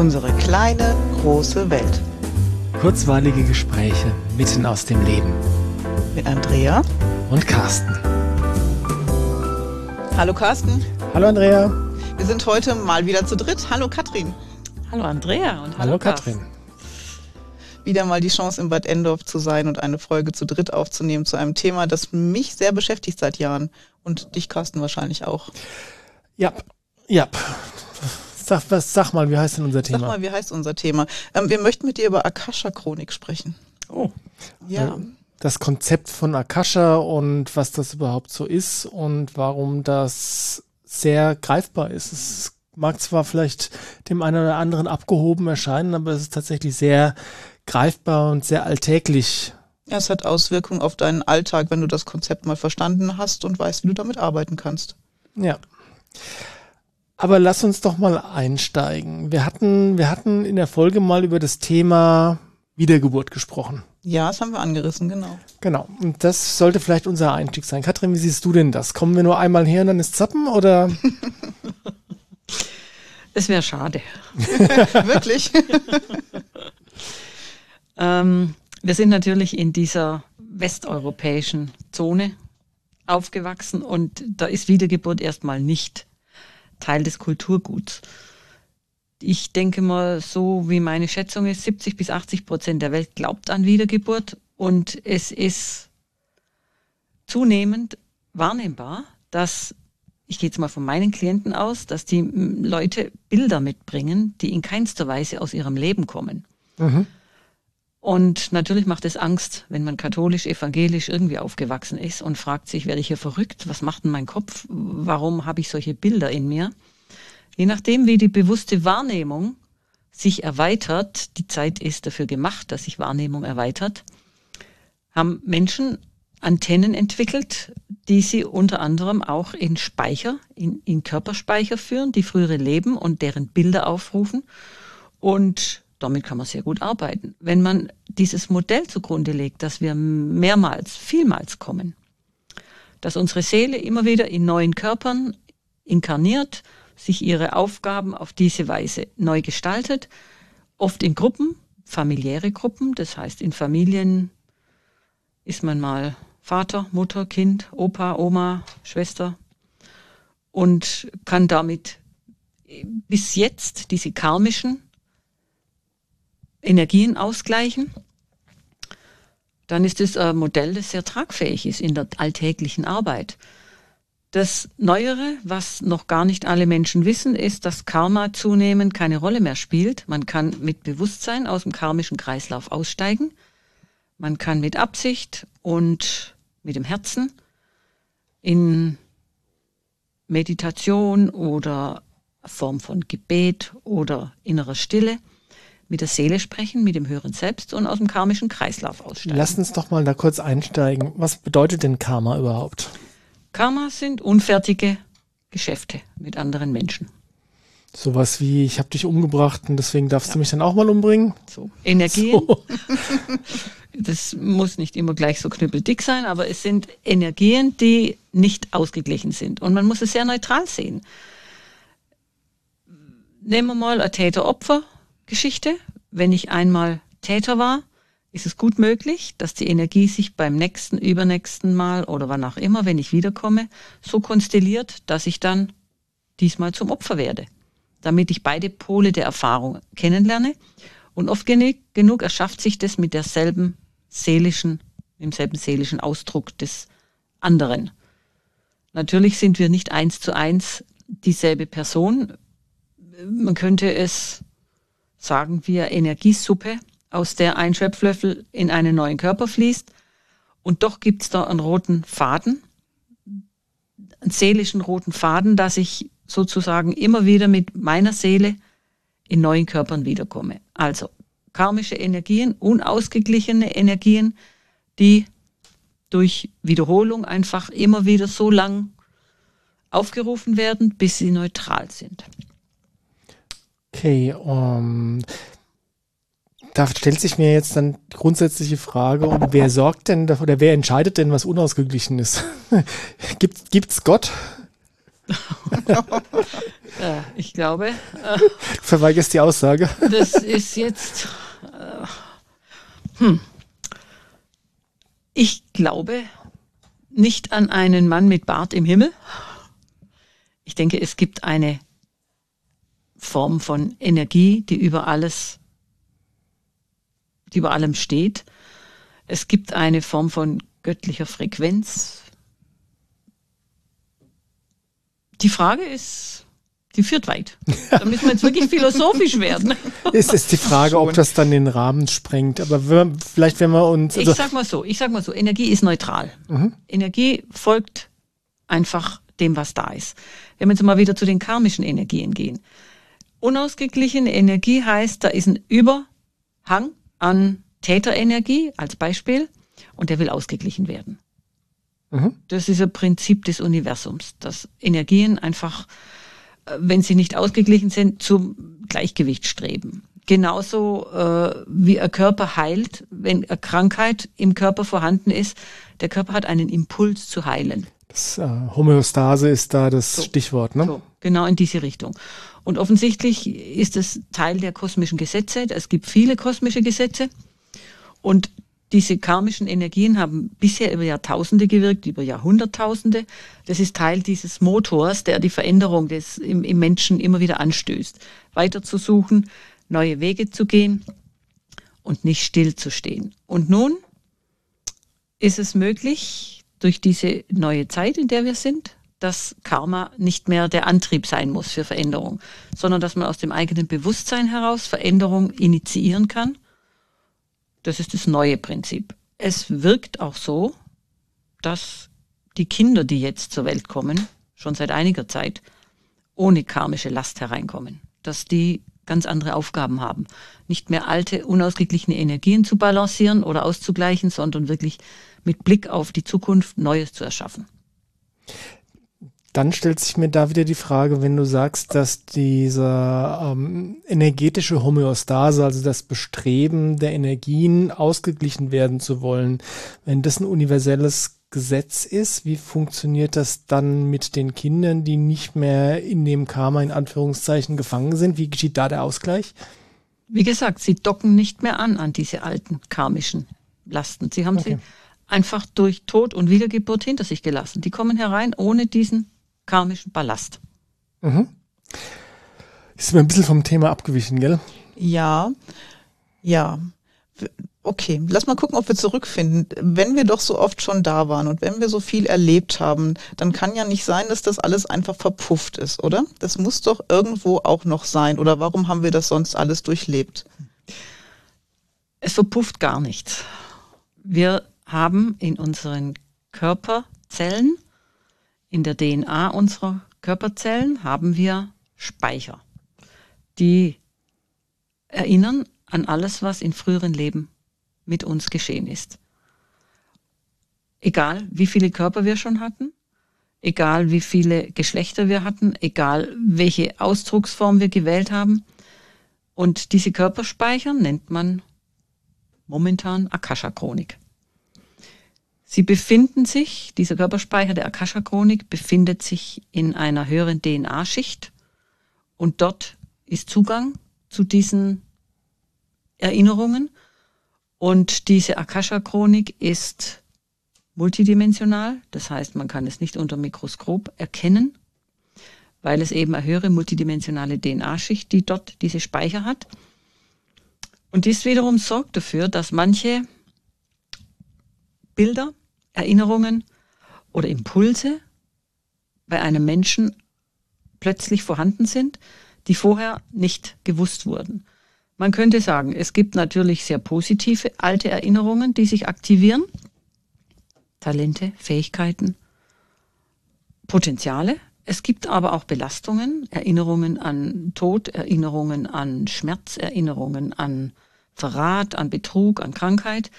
Unsere kleine, große Welt. Kurzweilige Gespräche mitten aus dem Leben. Mit Andrea und Carsten. Hallo Carsten. Hallo Andrea. Wir sind heute mal wieder zu dritt. Hallo Katrin. Hallo Andrea und hallo, hallo Katrin. Wieder mal die Chance, in Bad Endorf zu sein und eine Folge zu dritt aufzunehmen zu einem Thema, das mich sehr beschäftigt seit Jahren. Und dich, Carsten, wahrscheinlich auch. Ja, ja. Sag, was, sag mal, wie heißt denn unser Thema? Sag mal, wie heißt unser Thema? Ähm, wir möchten mit dir über Akasha-Chronik sprechen. Oh. Ja. Das Konzept von Akasha und was das überhaupt so ist und warum das sehr greifbar ist. Es mag zwar vielleicht dem einen oder anderen abgehoben erscheinen, aber es ist tatsächlich sehr greifbar und sehr alltäglich. Ja, es hat Auswirkungen auf deinen Alltag, wenn du das Konzept mal verstanden hast und weißt, wie du damit arbeiten kannst. Ja. Aber lass uns doch mal einsteigen. Wir hatten, wir hatten in der Folge mal über das Thema Wiedergeburt gesprochen. Ja, das haben wir angerissen, genau. Genau. Und das sollte vielleicht unser Einstieg sein. Katrin, wie siehst du denn das? Kommen wir nur einmal her und dann ist Zappen oder? Es wäre schade. Wirklich? ähm, wir sind natürlich in dieser westeuropäischen Zone aufgewachsen und da ist Wiedergeburt erstmal nicht Teil des Kulturguts. Ich denke mal, so wie meine Schätzung ist, 70 bis 80 Prozent der Welt glaubt an Wiedergeburt und es ist zunehmend wahrnehmbar, dass, ich gehe jetzt mal von meinen Klienten aus, dass die Leute Bilder mitbringen, die in keinster Weise aus ihrem Leben kommen. Mhm. Und natürlich macht es Angst, wenn man katholisch, evangelisch irgendwie aufgewachsen ist und fragt sich, werde ich hier verrückt? Was macht denn mein Kopf? Warum habe ich solche Bilder in mir? Je nachdem, wie die bewusste Wahrnehmung sich erweitert, die Zeit ist dafür gemacht, dass sich Wahrnehmung erweitert, haben Menschen Antennen entwickelt, die sie unter anderem auch in Speicher, in, in Körperspeicher führen, die frühere Leben und deren Bilder aufrufen. Und damit kann man sehr gut arbeiten. Wenn man dieses Modell zugrunde legt, dass wir mehrmals, vielmals kommen, dass unsere Seele immer wieder in neuen Körpern inkarniert, sich ihre Aufgaben auf diese Weise neu gestaltet, oft in Gruppen, familiäre Gruppen, das heißt in Familien ist man mal Vater, Mutter, Kind, Opa, Oma, Schwester und kann damit bis jetzt diese karmischen Energien ausgleichen, dann ist es ein Modell, das sehr tragfähig ist in der alltäglichen Arbeit. Das Neuere, was noch gar nicht alle Menschen wissen, ist, dass Karma zunehmend keine Rolle mehr spielt. Man kann mit Bewusstsein aus dem karmischen Kreislauf aussteigen. Man kann mit Absicht und mit dem Herzen in Meditation oder Form von Gebet oder innerer Stille mit der Seele sprechen, mit dem höheren Selbst und aus dem karmischen Kreislauf aussteigen. Lass uns doch mal da kurz einsteigen. Was bedeutet denn Karma überhaupt? Karma sind unfertige Geschäfte mit anderen Menschen. Sowas wie, ich habe dich umgebracht und deswegen darfst ja. du mich dann auch mal umbringen? So, Energien. So. Das muss nicht immer gleich so knüppeldick sein, aber es sind Energien, die nicht ausgeglichen sind. Und man muss es sehr neutral sehen. Nehmen wir mal ein Täter-Opfer Geschichte. Wenn ich einmal Täter war, ist es gut möglich, dass die Energie sich beim nächsten, übernächsten Mal oder wann auch immer, wenn ich wiederkomme, so konstelliert, dass ich dann diesmal zum Opfer werde, damit ich beide Pole der Erfahrung kennenlerne. Und oft genug, erschafft sich das mit derselben seelischen, im selben seelischen Ausdruck des anderen. Natürlich sind wir nicht eins zu eins dieselbe Person. Man könnte es sagen wir, Energiesuppe, aus der ein Schöpflöffel in einen neuen Körper fließt. Und doch gibt es da einen roten Faden, einen seelischen roten Faden, dass ich sozusagen immer wieder mit meiner Seele in neuen Körpern wiederkomme. Also karmische Energien, unausgeglichene Energien, die durch Wiederholung einfach immer wieder so lang aufgerufen werden, bis sie neutral sind. Okay, um, da stellt sich mir jetzt dann die grundsätzliche Frage, um, wer sorgt denn oder wer entscheidet denn, was unausgeglichen ist? Gibt, gibt's Gott? ja, ich glaube. Äh, du verweigerst die Aussage. das ist jetzt. Äh, hm. Ich glaube nicht an einen Mann mit Bart im Himmel. Ich denke, es gibt eine Form von Energie, die über alles, die über allem steht. Es gibt eine Form von göttlicher Frequenz. Die Frage ist, die führt weit. Da müssen wir jetzt wirklich philosophisch werden. Es ist die Frage, ob das dann den Rahmen sprengt. Aber wir, vielleicht, wenn wir uns. Also ich sag mal so, ich sag mal so, Energie ist neutral. Mhm. Energie folgt einfach dem, was da ist. Wenn wir jetzt mal wieder zu den karmischen Energien gehen. Unausgeglichene Energie heißt, da ist ein Überhang an Täterenergie als Beispiel und der will ausgeglichen werden. Mhm. Das ist ein Prinzip des Universums, dass Energien einfach, äh, wenn sie nicht ausgeglichen sind, zum Gleichgewicht streben. Genauso äh, wie ein Körper heilt, wenn eine Krankheit im Körper vorhanden ist, der Körper hat einen Impuls zu heilen. Das, äh, Homöostase ist da das so, Stichwort, ne? So, genau in diese Richtung. Und offensichtlich ist es Teil der kosmischen Gesetze. Es gibt viele kosmische Gesetze. Und diese karmischen Energien haben bisher über Jahrtausende gewirkt, über Jahrhunderttausende. Das ist Teil dieses Motors, der die Veränderung des, im, im Menschen immer wieder anstößt. Weiter zu suchen, neue Wege zu gehen und nicht stillzustehen. Und nun ist es möglich, durch diese neue Zeit, in der wir sind, dass Karma nicht mehr der Antrieb sein muss für Veränderung, sondern dass man aus dem eigenen Bewusstsein heraus Veränderung initiieren kann das ist das neue Prinzip. Es wirkt auch so, dass die Kinder, die jetzt zur Welt kommen, schon seit einiger Zeit ohne karmische Last hereinkommen. Dass die ganz andere Aufgaben haben. Nicht mehr alte, unausgeglichene Energien zu balancieren oder auszugleichen, sondern wirklich mit Blick auf die Zukunft Neues zu erschaffen. Dann stellt sich mir da wieder die Frage, wenn du sagst, dass diese ähm, energetische Homöostase, also das Bestreben der Energien ausgeglichen werden zu wollen, wenn das ein universelles Gesetz ist, wie funktioniert das dann mit den Kindern, die nicht mehr in dem Karma in Anführungszeichen gefangen sind? Wie geschieht da der Ausgleich? Wie gesagt, sie docken nicht mehr an an diese alten karmischen Lasten. Sie haben okay. sie einfach durch Tod und Wiedergeburt hinter sich gelassen. Die kommen herein ohne diesen karmischen Ballast. Mhm. Ist mir ein bisschen vom Thema abgewichen, gell? Ja, ja. Okay, lass mal gucken, ob wir zurückfinden. Wenn wir doch so oft schon da waren und wenn wir so viel erlebt haben, dann kann ja nicht sein, dass das alles einfach verpufft ist, oder? Das muss doch irgendwo auch noch sein. Oder warum haben wir das sonst alles durchlebt? Es verpufft gar nichts. Wir haben in unseren Körperzellen in der DNA unserer Körperzellen haben wir Speicher, die erinnern an alles, was in früheren Leben mit uns geschehen ist. Egal, wie viele Körper wir schon hatten, egal, wie viele Geschlechter wir hatten, egal, welche Ausdrucksform wir gewählt haben. Und diese Körperspeicher nennt man momentan Akasha-Chronik. Sie befinden sich, dieser Körperspeicher der Akasha-Chronik befindet sich in einer höheren DNA-Schicht und dort ist Zugang zu diesen Erinnerungen. Und diese Akasha-Chronik ist multidimensional, das heißt, man kann es nicht unter Mikroskop erkennen, weil es eben eine höhere multidimensionale DNA-Schicht, die dort diese Speicher hat. Und dies wiederum sorgt dafür, dass manche Bilder Erinnerungen oder Impulse bei einem Menschen plötzlich vorhanden sind, die vorher nicht gewusst wurden. Man könnte sagen, es gibt natürlich sehr positive alte Erinnerungen, die sich aktivieren. Talente, Fähigkeiten, Potenziale. Es gibt aber auch Belastungen, Erinnerungen an Tod, Erinnerungen an Schmerz, Erinnerungen an Verrat, an Betrug, an Krankheit.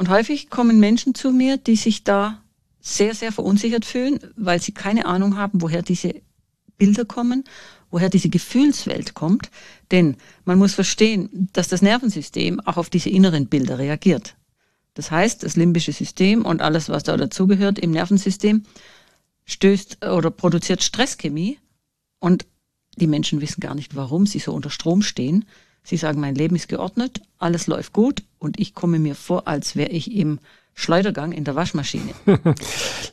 Und häufig kommen Menschen zu mir, die sich da sehr, sehr verunsichert fühlen, weil sie keine Ahnung haben, woher diese Bilder kommen, woher diese Gefühlswelt kommt. Denn man muss verstehen, dass das Nervensystem auch auf diese inneren Bilder reagiert. Das heißt, das limbische System und alles, was da dazugehört im Nervensystem, stößt oder produziert Stresschemie und die Menschen wissen gar nicht, warum sie so unter Strom stehen. Sie sagen, mein Leben ist geordnet, alles läuft gut und ich komme mir vor, als wäre ich im Schleudergang in der Waschmaschine.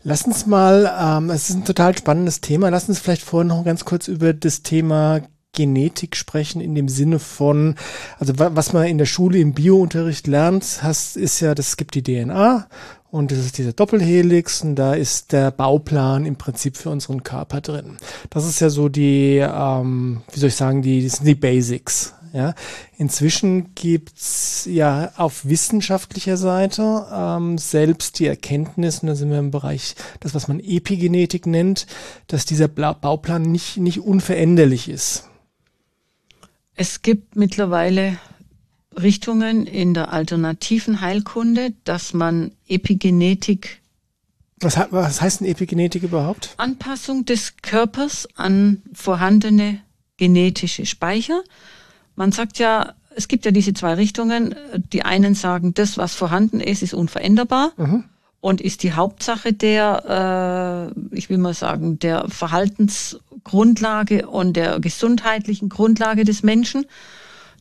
Lass uns mal, ähm, es ist ein total spannendes Thema, lass uns vielleicht vorher noch ganz kurz über das Thema Genetik sprechen in dem Sinne von, also was man in der Schule im Biounterricht lernt, hast, ist ja, das gibt die DNA und das ist dieser Doppelhelix und da ist der Bauplan im Prinzip für unseren Körper drin. Das ist ja so die, ähm, wie soll ich sagen, die, das sind die Basics. Ja, inzwischen gibt's ja auf wissenschaftlicher Seite ähm, selbst die Erkenntnis, und da sind wir im Bereich, das was man Epigenetik nennt, dass dieser Bauplan nicht, nicht unveränderlich ist. Es gibt mittlerweile Richtungen in der alternativen Heilkunde, dass man Epigenetik was, was heißt denn Epigenetik überhaupt? Anpassung des Körpers an vorhandene genetische Speicher. Man sagt ja, es gibt ja diese zwei Richtungen. Die einen sagen, das, was vorhanden ist, ist unveränderbar mhm. und ist die Hauptsache der, äh, ich will mal sagen, der Verhaltensgrundlage und der gesundheitlichen Grundlage des Menschen.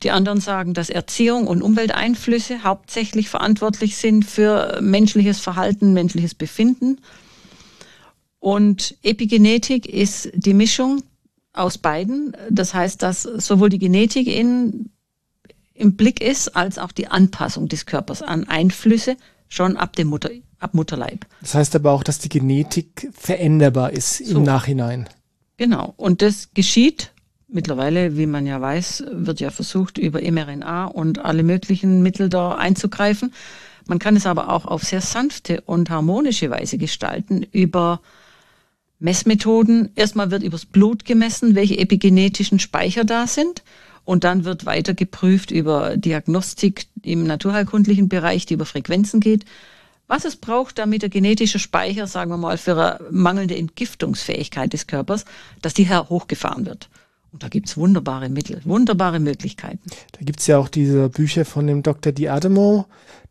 Die anderen sagen, dass Erziehung und Umwelteinflüsse hauptsächlich verantwortlich sind für menschliches Verhalten, menschliches Befinden. Und Epigenetik ist die Mischung aus beiden. Das heißt, dass sowohl die Genetik in, im Blick ist, als auch die Anpassung des Körpers an Einflüsse schon ab dem Mutter, ab Mutterleib. Das heißt aber auch, dass die Genetik veränderbar ist so. im Nachhinein. Genau. Und das geschieht mittlerweile, wie man ja weiß, wird ja versucht, über mRNA und alle möglichen Mittel da einzugreifen. Man kann es aber auch auf sehr sanfte und harmonische Weise gestalten über Messmethoden. Erstmal wird übers Blut gemessen, welche epigenetischen Speicher da sind. Und dann wird weiter geprüft über Diagnostik im naturheilkundlichen Bereich, die über Frequenzen geht. Was es braucht, damit der genetische Speicher, sagen wir mal, für eine mangelnde Entgiftungsfähigkeit des Körpers, dass die hochgefahren wird. Und da gibt's wunderbare Mittel, wunderbare Möglichkeiten. Da gibt's ja auch diese Bücher von dem Dr. Diademo,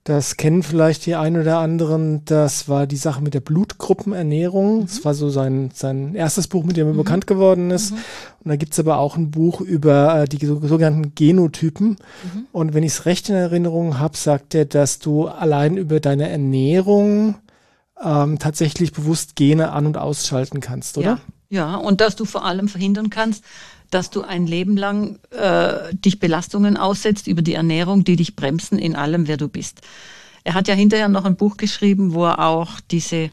das kennen vielleicht die einen oder anderen. Das war die Sache mit der Blutgruppenernährung. Mhm. Das war so sein, sein erstes Buch, mit dem er mhm. bekannt geworden ist. Mhm. Und da gibt's aber auch ein Buch über äh, die sogenannten Genotypen. Mhm. Und wenn ich es recht in Erinnerung habe, sagt er, dass du allein über deine Ernährung ähm, tatsächlich bewusst Gene an- und ausschalten kannst, oder? Ja. Ja, und dass du vor allem verhindern kannst, dass du ein Leben lang äh, dich Belastungen aussetzt über die Ernährung, die dich bremsen in allem, wer du bist. Er hat ja hinterher noch ein Buch geschrieben, wo er auch diese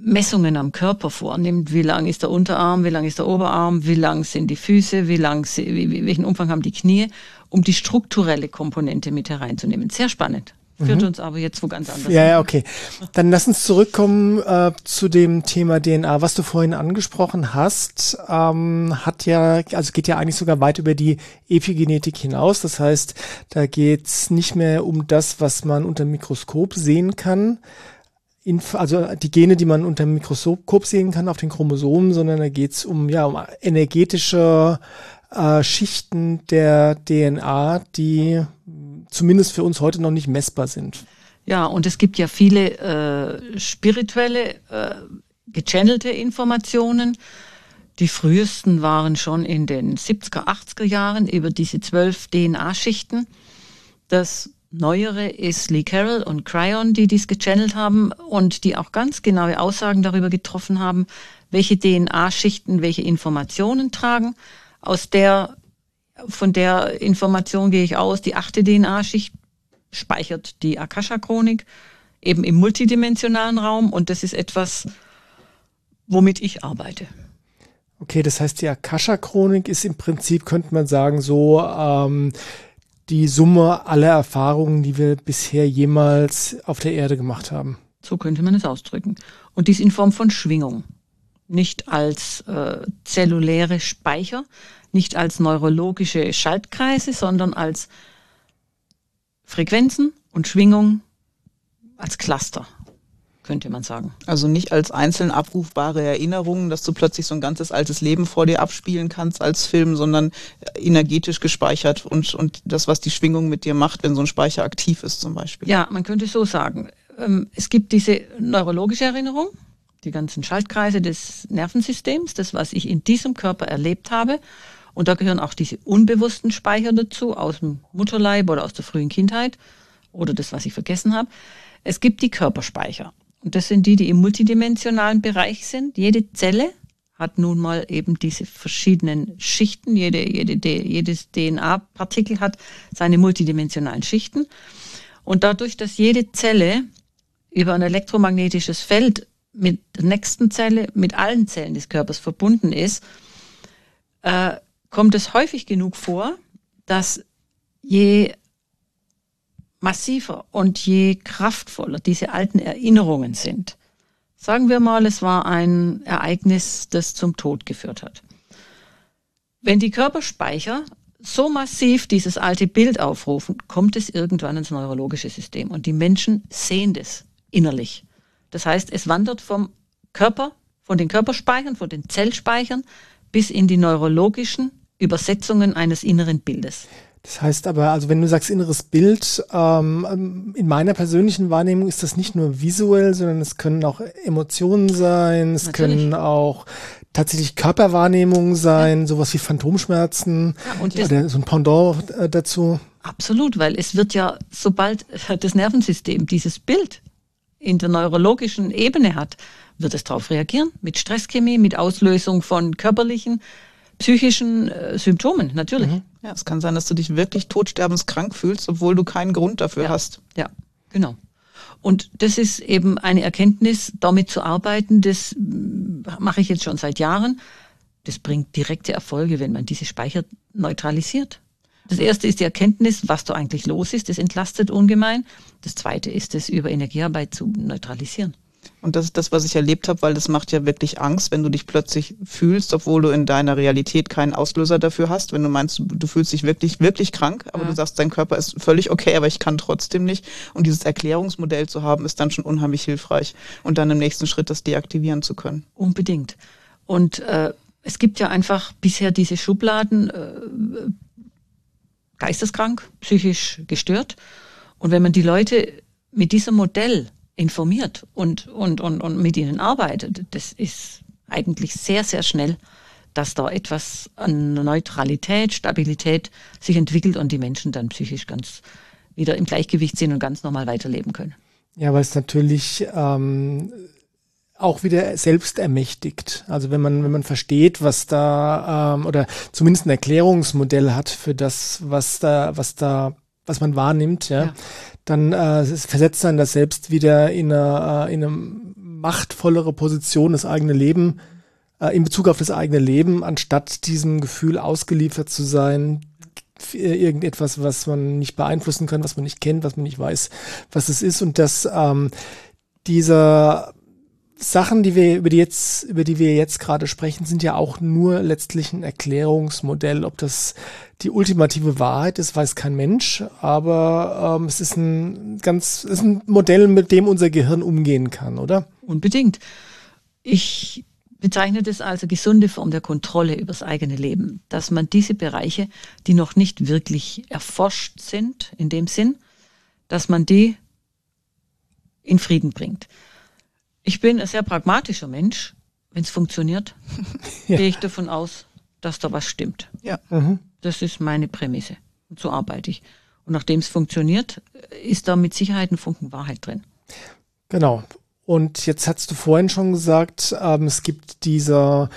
Messungen am Körper vornimmt. Wie lang ist der Unterarm, wie lang ist der Oberarm, wie lang sind die Füße, wie lang, welchen Umfang haben die Knie, um die strukturelle Komponente mit hereinzunehmen. Sehr spannend. Führt mhm. uns aber jetzt wo ganz anders. Ja, ja, okay. Dann lass uns zurückkommen äh, zu dem Thema DNA, was du vorhin angesprochen hast. Ähm, hat ja, also geht ja eigentlich sogar weit über die Epigenetik hinaus. Das heißt, da geht's nicht mehr um das, was man unter dem Mikroskop sehen kann. Inf also die Gene, die man unter dem Mikroskop sehen kann auf den Chromosomen, sondern da geht's um ja um energetische äh, Schichten der DNA, die zumindest für uns heute noch nicht messbar sind. Ja, und es gibt ja viele äh, spirituelle, äh, gechannelte Informationen. Die frühesten waren schon in den 70er, 80er Jahren über diese zwölf DNA-Schichten. Das Neuere ist Lee Carroll und Cryon, die dies gechannelt haben und die auch ganz genaue Aussagen darüber getroffen haben, welche DNA-Schichten welche Informationen tragen. Aus der von der Information gehe ich aus, die achte DNA-Schicht speichert die Akasha-Chronik eben im multidimensionalen Raum und das ist etwas, womit ich arbeite. Okay, das heißt, die Akasha-Chronik ist im Prinzip, könnte man sagen, so ähm, die Summe aller Erfahrungen, die wir bisher jemals auf der Erde gemacht haben. So könnte man es ausdrücken. Und dies in Form von Schwingung. Nicht als äh, zelluläre Speicher, nicht als neurologische Schaltkreise, sondern als Frequenzen und Schwingung, als Cluster, könnte man sagen. Also nicht als einzeln abrufbare Erinnerungen, dass du plötzlich so ein ganzes altes Leben vor dir abspielen kannst als Film, sondern energetisch gespeichert und, und das, was die Schwingung mit dir macht, wenn so ein Speicher aktiv ist zum Beispiel. Ja, man könnte so sagen. Ähm, es gibt diese neurologische Erinnerung, die ganzen Schaltkreise des Nervensystems, das, was ich in diesem Körper erlebt habe. Und da gehören auch diese unbewussten Speicher dazu, aus dem Mutterleib oder aus der frühen Kindheit oder das, was ich vergessen habe. Es gibt die Körperspeicher. Und das sind die, die im multidimensionalen Bereich sind. Jede Zelle hat nun mal eben diese verschiedenen Schichten. Jede, jede, jedes DNA-Partikel hat seine multidimensionalen Schichten. Und dadurch, dass jede Zelle über ein elektromagnetisches Feld mit der nächsten Zelle, mit allen Zellen des Körpers verbunden ist, äh, kommt es häufig genug vor, dass je massiver und je kraftvoller diese alten Erinnerungen sind, sagen wir mal, es war ein Ereignis, das zum Tod geführt hat. Wenn die Körperspeicher so massiv dieses alte Bild aufrufen, kommt es irgendwann ins neurologische System und die Menschen sehen das innerlich. Das heißt, es wandert vom Körper, von den Körperspeichern, von den Zellspeichern bis in die neurologischen Übersetzungen eines inneren Bildes. Das heißt aber, also wenn du sagst inneres Bild, ähm, in meiner persönlichen Wahrnehmung ist das nicht nur visuell, sondern es können auch Emotionen sein, es Natürlich. können auch tatsächlich Körperwahrnehmungen sein, ja. sowas wie Phantomschmerzen ja, oder so ein Pendant äh, dazu. Absolut, weil es wird ja, sobald das Nervensystem dieses Bild in der neurologischen Ebene hat, wird es darauf reagieren mit Stresschemie, mit Auslösung von körperlichen, psychischen äh, Symptomen, natürlich. Mhm. Ja, es kann sein, dass du dich wirklich todsterbenskrank fühlst, obwohl du keinen Grund dafür ja. hast. Ja, genau. Und das ist eben eine Erkenntnis, damit zu arbeiten, das mache ich jetzt schon seit Jahren. Das bringt direkte Erfolge, wenn man diese Speicher neutralisiert. Das erste ist die Erkenntnis, was da eigentlich los ist. Das entlastet ungemein. Das zweite ist es, über Energiearbeit zu neutralisieren. Und das ist das, was ich erlebt habe, weil das macht ja wirklich Angst, wenn du dich plötzlich fühlst, obwohl du in deiner Realität keinen Auslöser dafür hast. Wenn du meinst, du fühlst dich wirklich, wirklich krank, aber ja. du sagst, dein Körper ist völlig okay, aber ich kann trotzdem nicht. Und dieses Erklärungsmodell zu haben, ist dann schon unheimlich hilfreich. Und dann im nächsten Schritt das deaktivieren zu können. Unbedingt. Und äh, es gibt ja einfach bisher diese Schubladen, äh, geisteskrank, psychisch gestört. Und wenn man die Leute mit diesem Modell informiert und, und, und, und mit ihnen arbeitet, das ist eigentlich sehr, sehr schnell, dass da etwas an Neutralität, Stabilität sich entwickelt und die Menschen dann psychisch ganz wieder im Gleichgewicht sind und ganz normal weiterleben können. Ja, weil es natürlich ähm, auch wieder selbst ermächtigt. Also wenn man, wenn man versteht, was da, ähm, oder zumindest ein Erklärungsmodell hat für das, was da, was da, was man wahrnimmt, ja, ja. Dann äh, versetzt man das selbst wieder in eine, äh, in eine machtvollere Position, das eigene Leben, äh, in Bezug auf das eigene Leben, anstatt diesem Gefühl ausgeliefert zu sein, irgendetwas, was man nicht beeinflussen kann, was man nicht kennt, was man nicht weiß, was es ist. Und dass ähm, dieser Sachen, die wir über die jetzt, über die wir jetzt gerade sprechen, sind ja auch nur letztlich ein Erklärungsmodell. Ob das die ultimative Wahrheit ist, weiß kein Mensch, aber ähm, es ist ein ganz, es ist ein Modell, mit dem unser Gehirn umgehen kann, oder? Unbedingt. Ich bezeichne das als eine gesunde Form der Kontrolle übers eigene Leben, dass man diese Bereiche, die noch nicht wirklich erforscht sind, in dem Sinn, dass man die in Frieden bringt. Ich bin ein sehr pragmatischer Mensch. Wenn es funktioniert, ja. gehe ich davon aus, dass da was stimmt. Ja. Mhm. Das ist meine Prämisse. Und so arbeite ich. Und nachdem es funktioniert, ist da mit Sicherheit ein Funken Wahrheit drin. Genau. Und jetzt hast du vorhin schon gesagt, ähm, es gibt diese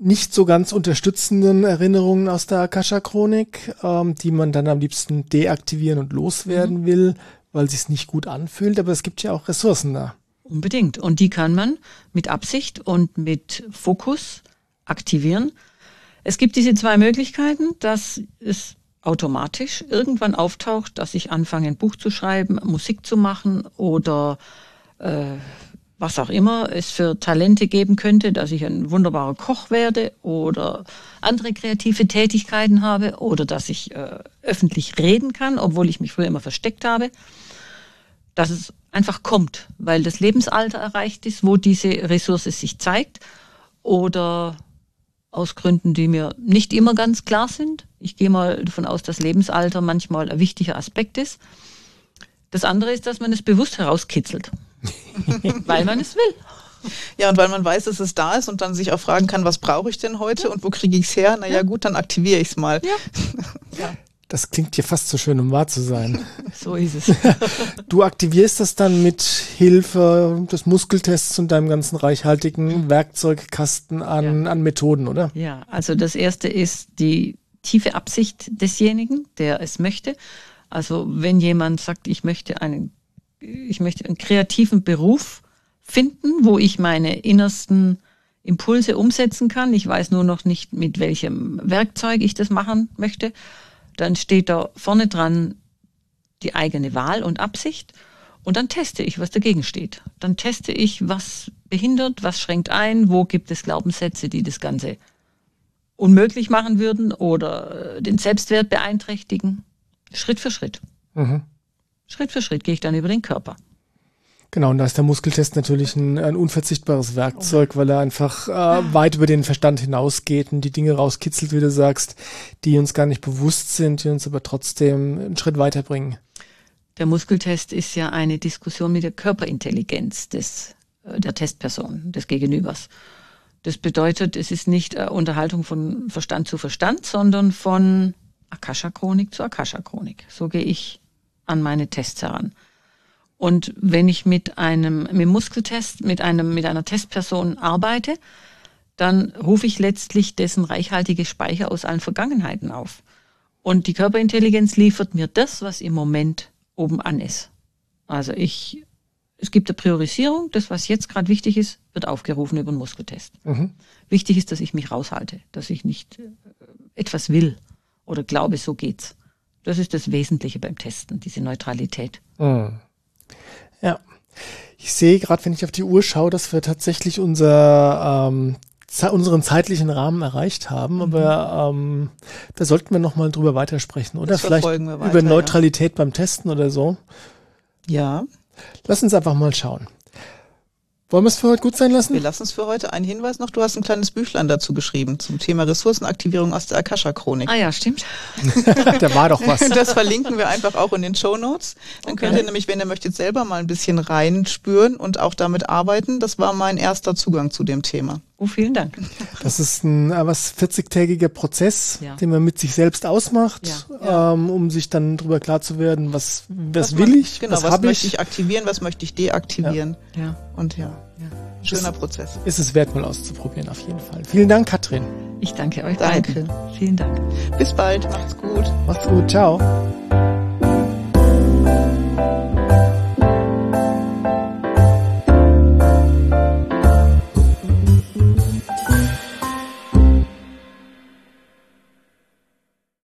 nicht so ganz unterstützenden Erinnerungen aus der Akasha-Chronik, ähm, die man dann am liebsten deaktivieren und loswerden mhm. will, weil sie es nicht gut anfühlt. Aber es gibt ja auch Ressourcen da. Unbedingt. Und die kann man mit Absicht und mit Fokus aktivieren. Es gibt diese zwei Möglichkeiten, dass es automatisch irgendwann auftaucht, dass ich anfange, ein Buch zu schreiben, Musik zu machen oder äh, was auch immer es für Talente geben könnte, dass ich ein wunderbarer Koch werde oder andere kreative Tätigkeiten habe oder dass ich äh, öffentlich reden kann, obwohl ich mich früher immer versteckt habe. Dass es einfach kommt, weil das Lebensalter erreicht ist, wo diese Ressource sich zeigt oder aus Gründen, die mir nicht immer ganz klar sind. Ich gehe mal davon aus, dass Lebensalter manchmal ein wichtiger Aspekt ist. Das andere ist, dass man es bewusst herauskitzelt, weil man es will. Ja, und weil man weiß, dass es da ist und dann sich auch fragen kann, was brauche ich denn heute ja. und wo kriege ich es her? Naja, ja. gut, dann aktiviere ich es mal. Ja. ja. Das klingt dir fast zu so schön, um wahr zu sein. So ist es. Du aktivierst das dann mit Hilfe des Muskeltests und deinem ganzen reichhaltigen Werkzeugkasten an, ja. an Methoden, oder? Ja, also das erste ist die tiefe Absicht desjenigen, der es möchte. Also wenn jemand sagt, ich möchte einen, ich möchte einen kreativen Beruf finden, wo ich meine innersten Impulse umsetzen kann. Ich weiß nur noch nicht, mit welchem Werkzeug ich das machen möchte dann steht da vorne dran die eigene Wahl und Absicht und dann teste ich, was dagegen steht. Dann teste ich, was behindert, was schränkt ein, wo gibt es Glaubenssätze, die das Ganze unmöglich machen würden oder äh, den Selbstwert beeinträchtigen. Schritt für Schritt. Mhm. Schritt für Schritt gehe ich dann über den Körper. Genau, und da ist der Muskeltest natürlich ein, ein unverzichtbares Werkzeug, weil er einfach äh, weit über den Verstand hinausgeht und die Dinge rauskitzelt, wie du sagst, die uns gar nicht bewusst sind, die uns aber trotzdem einen Schritt weiterbringen. Der Muskeltest ist ja eine Diskussion mit der Körperintelligenz des, äh, der Testperson, des Gegenübers. Das bedeutet, es ist nicht äh, Unterhaltung von Verstand zu Verstand, sondern von Akasha-Chronik zu Akasha-Chronik. So gehe ich an meine Tests heran. Und wenn ich mit einem, mit Muskeltest, mit einem, mit einer Testperson arbeite, dann rufe ich letztlich dessen reichhaltige Speicher aus allen Vergangenheiten auf. Und die Körperintelligenz liefert mir das, was im Moment oben an ist. Also ich, es gibt eine Priorisierung, das, was jetzt gerade wichtig ist, wird aufgerufen über den Muskeltest. Mhm. Wichtig ist, dass ich mich raushalte, dass ich nicht äh, etwas will oder glaube, so geht's. Das ist das Wesentliche beim Testen, diese Neutralität. Mhm. Ja. Ich sehe gerade, wenn ich auf die Uhr schaue, dass wir tatsächlich unser, ähm, unseren zeitlichen Rahmen erreicht haben, mhm. aber ähm, da sollten wir nochmal drüber weitersprechen, oder? Vielleicht weiter, über Neutralität ja. beim Testen oder so. Ja. Lass uns einfach mal schauen. Wollen wir es für heute gut sein lassen? Wir lassen es für heute. Ein Hinweis noch, du hast ein kleines Büchlein dazu geschrieben zum Thema Ressourcenaktivierung aus der Akasha-Chronik. Ah ja, stimmt. da war doch was. Das verlinken wir einfach auch in den Show Notes. Dann okay. könnt ihr nämlich, wenn ihr möchtet, selber mal ein bisschen reinspüren und auch damit arbeiten. Das war mein erster Zugang zu dem Thema. Oh, vielen Dank. Das ist ein äh, was 40-tägiger Prozess, ja. den man mit sich selbst ausmacht, ja, ja. Ähm, um sich dann darüber klar zu werden, was, was, was will man, ich, genau, was, was möchte ich? ich aktivieren, was möchte ich deaktivieren. Ja. Und ja, schöner ist, Prozess. Ist es wert, mal auszuprobieren, auf jeden Fall. Vielen Dank, Katrin. Ich danke euch danke. beiden. Vielen Dank. Bis bald. Macht's gut. Macht's gut. Ciao.